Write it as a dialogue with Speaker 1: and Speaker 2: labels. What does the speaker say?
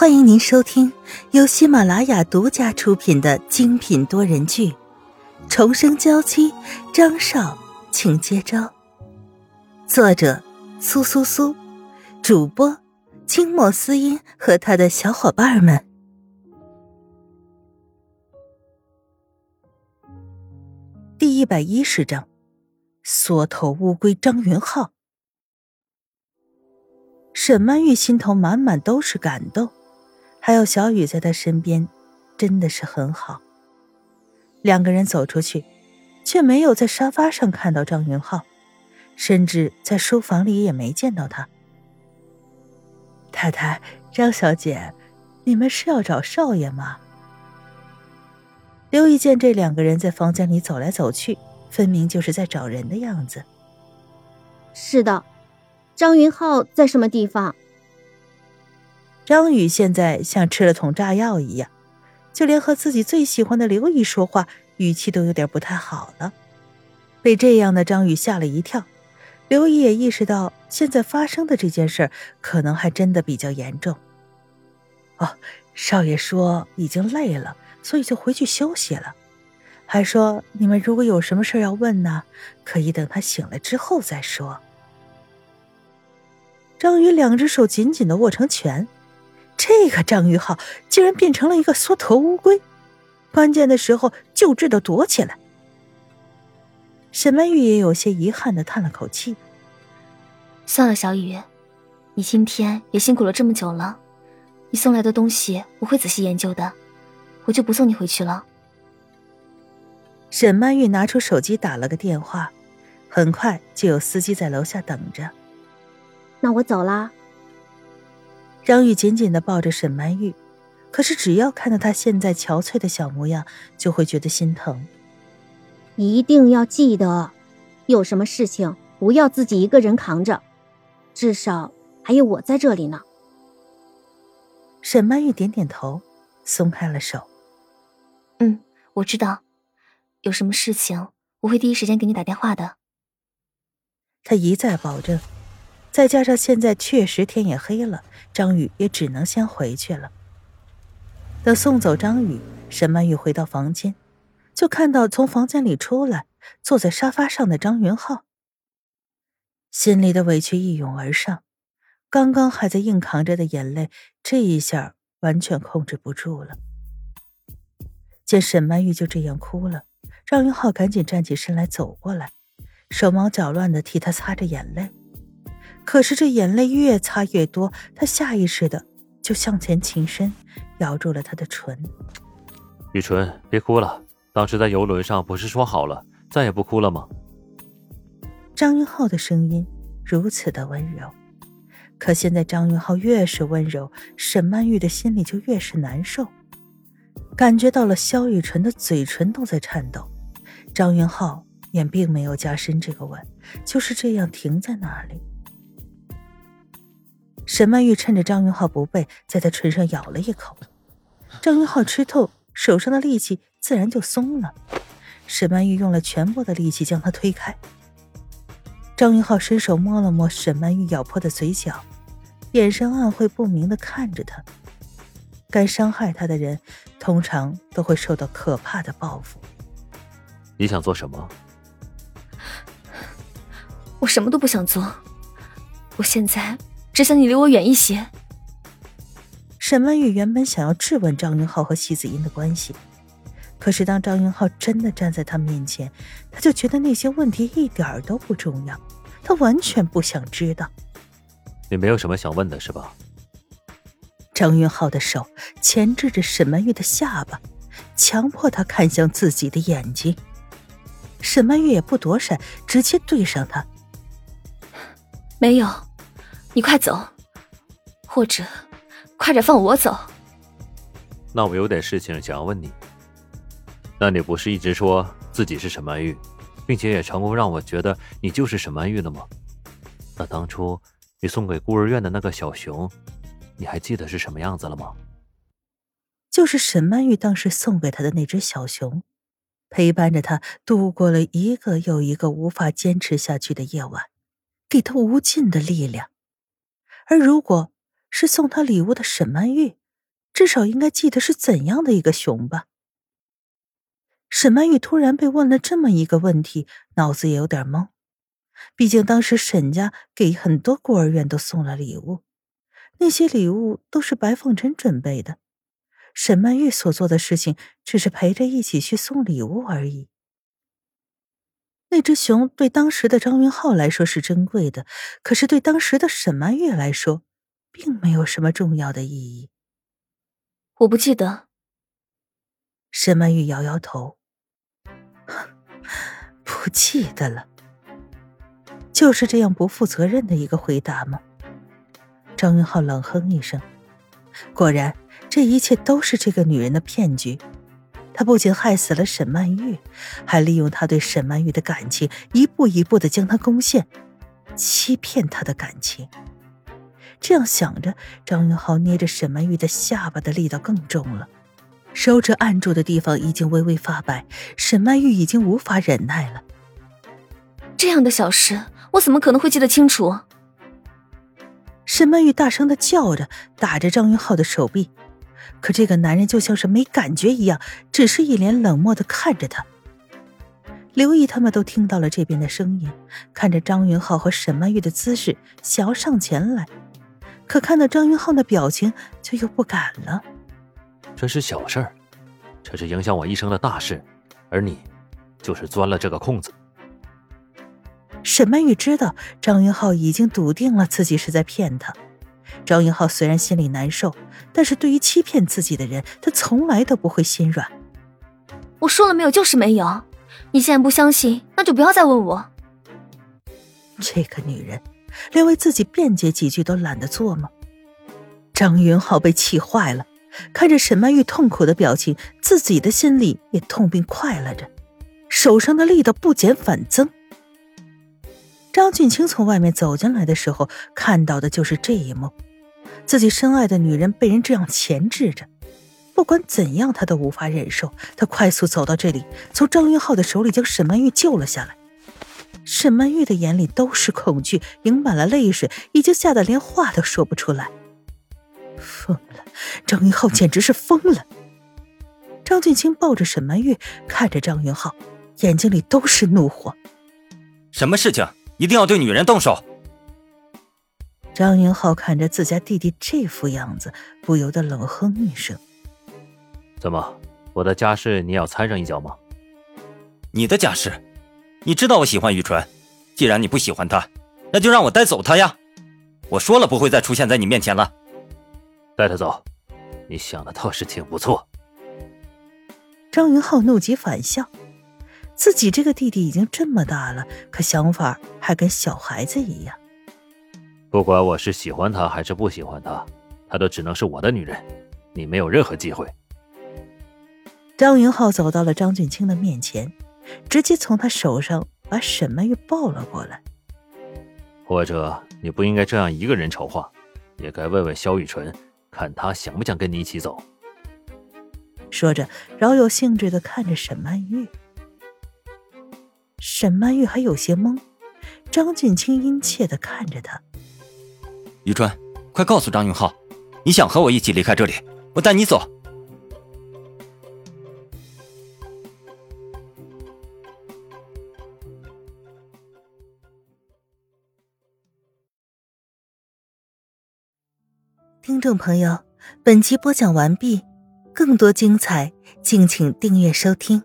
Speaker 1: 欢迎您收听由喜马拉雅独家出品的精品多人剧《重生娇妻》，张少，请接招。作者：苏苏苏，主播：清末思音和他的小伙伴们。第一百一十章：缩头乌龟张云浩。沈曼玉心头满满都是感动。还有小雨在他身边，真的是很好。两个人走出去，却没有在沙发上看到张云浩，甚至在书房里也没见到他。太太，张小姐，你们是要找少爷吗？刘毅见这两个人在房间里走来走去，分明就是在找人的样子。
Speaker 2: 是的，张云浩在什么地方？
Speaker 1: 张宇现在像吃了桶炸药一样，就连和自己最喜欢的刘姨说话，语气都有点不太好了。被这样的张宇吓了一跳，刘姨也意识到现在发生的这件事可能还真的比较严重。哦，少爷说已经累了，所以就回去休息了，还说你们如果有什么事要问呢，可以等他醒了之后再说。张宇两只手紧紧的握成拳。这个张玉浩竟然变成了一个缩头乌龟，关键的时候就知道躲起来。沈曼玉也有些遗憾的叹了口气：“
Speaker 3: 算了，小雨，你今天也辛苦了这么久了，你送来的东西我会仔细研究的，我就不送你回去了。”
Speaker 1: 沈曼玉拿出手机打了个电话，很快就有司机在楼下等着。
Speaker 2: 那我走啦。
Speaker 1: 张玉紧紧的抱着沈曼玉，可是只要看到她现在憔悴的小模样，就会觉得心疼。
Speaker 2: 一定要记得，有什么事情不要自己一个人扛着，至少还有我在这里呢。
Speaker 1: 沈曼玉点点头，松开了手。
Speaker 3: 嗯，我知道，有什么事情我会第一时间给你打电话的。
Speaker 1: 他一再保证。再加上现在确实天也黑了，张宇也只能先回去了。等送走张宇，沈曼玉回到房间，就看到从房间里出来、坐在沙发上的张云浩，心里的委屈一涌而上，刚刚还在硬扛着的眼泪，这一下完全控制不住了。见沈曼玉就这样哭了，张云浩赶紧站起身来走过来，手忙脚乱的替她擦着眼泪。可是这眼泪越擦越多，他下意识的就向前倾身，咬住了她的唇。
Speaker 4: 雨纯，别哭了。当时在游轮上不是说好了再也不哭了吗？
Speaker 1: 张云浩的声音如此的温柔，可现在张云浩越是温柔，沈曼玉的心里就越是难受，感觉到了萧雨纯的嘴唇都在颤抖。张云浩也并没有加深这个吻，就是这样停在那里。沈曼玉趁着张云浩不备，在他唇上咬了一口。张云浩吃痛，手上的力气自然就松了。沈曼玉用了全部的力气将他推开。张云浩伸手摸了摸沈曼玉咬破的嘴角，眼神暗晦不明的看着他。该伤害他的人，通常都会受到可怕的报复。
Speaker 4: 你想做什么？
Speaker 3: 我什么都不想做。我现在。只想你离我远一些。
Speaker 1: 沈曼玉原本想要质问张云浩和席子音的关系，可是当张云浩真的站在他面前，他就觉得那些问题一点都不重要，他完全不想知道。
Speaker 4: 你没有什么想问的是吧？
Speaker 1: 张云浩的手钳制着沈曼玉的下巴，强迫她看向自己的眼睛。沈曼玉也不躲闪，直接对上他。
Speaker 3: 没有。你快走，或者快点放我走。
Speaker 4: 那我有点事情想要问你。那你不是一直说自己是沈曼玉，并且也成功让我觉得你就是沈曼玉了吗？那当初你送给孤儿院的那个小熊，你还记得是什么样子了吗？
Speaker 1: 就是沈曼玉当时送给他的那只小熊，陪伴着他度过了一个又一个无法坚持下去的夜晚，给他无尽的力量。而如果是送他礼物的沈曼玉，至少应该记得是怎样的一个熊吧。沈曼玉突然被问了这么一个问题，脑子也有点懵。毕竟当时沈家给很多孤儿院都送了礼物，那些礼物都是白凤臣准备的。沈曼玉所做的事情只是陪着一起去送礼物而已。那只熊对当时的张云浩来说是珍贵的，可是对当时的沈曼玉来说，并没有什么重要的意义。
Speaker 3: 我不记得。
Speaker 1: 沈曼玉摇摇头，不记得了。就是这样不负责任的一个回答吗？张云浩冷哼一声，果然，这一切都是这个女人的骗局。他不仅害死了沈曼玉，还利用他对沈曼玉的感情，一步一步的将她攻陷，欺骗她的感情。这样想着，张云浩捏着沈曼玉的下巴的力道更重了，手指按住的地方已经微微发白。沈曼玉已经无法忍耐了。
Speaker 3: 这样的小事，我怎么可能会记得清楚？
Speaker 1: 沈曼玉大声的叫着，打着张云浩的手臂。可这个男人就像是没感觉一样，只是一脸冷漠的看着他。刘毅他们都听到了这边的声音，看着张云浩和沈曼玉的姿势，想要上前来，可看到张云浩的表情，却又不敢了。
Speaker 4: 这是小事儿，这是影响我一生的大事，而你，就是钻了这个空子。
Speaker 1: 沈曼玉知道张云浩已经笃定了自己是在骗他。张云浩虽然心里难受，但是对于欺骗自己的人，他从来都不会心软。
Speaker 3: 我说了没有，就是没有。你现在不相信，那就不要再问我。
Speaker 1: 这个女人，连为自己辩解几句都懒得做吗？张云浩被气坏了，看着沈曼玉痛苦的表情，自己的心里也痛并快乐着，手上的力道不减反增。张俊清从外面走进来的时候，看到的就是这一幕：自己深爱的女人被人这样钳制着，不管怎样，他都无法忍受。他快速走到这里，从张云浩的手里将沈曼玉救了下来。沈曼玉的眼里都是恐惧，盈满了泪水，已经吓得连话都说不出来。疯了，张云浩简直是疯了！张俊清抱着沈曼玉，看着张云浩，眼睛里都是怒火。
Speaker 5: 什么事情？一定要对女人动手。
Speaker 1: 张云浩看着自家弟弟这副样子，不由得冷哼一声：“
Speaker 4: 怎么，我的家事你要掺上一脚吗？”“
Speaker 5: 你的家事？你知道我喜欢雨纯，既然你不喜欢她，那就让我带走她呀！我说了不会再出现在你面前了。”“
Speaker 4: 带她走，你想的倒是挺不错。”
Speaker 1: 张云浩怒极反笑。自己这个弟弟已经这么大了，可想法还跟小孩子一样。
Speaker 4: 不管我是喜欢她还是不喜欢她，她都只能是我的女人，你没有任何机会。
Speaker 1: 张云浩走到了张俊清的面前，直接从他手上把沈曼玉抱了过来。
Speaker 4: 或者你不应该这样一个人筹划，也该问问萧雨纯，看他想不想跟你一起走。
Speaker 1: 说着，饶有兴致的看着沈曼玉。沈曼玉还有些懵，张俊清殷切的看着他。
Speaker 5: 于川，快告诉张永浩，你想和我一起离开这里，我带你走。
Speaker 1: 听众朋友，本集播讲完毕，更多精彩，敬请订阅收听。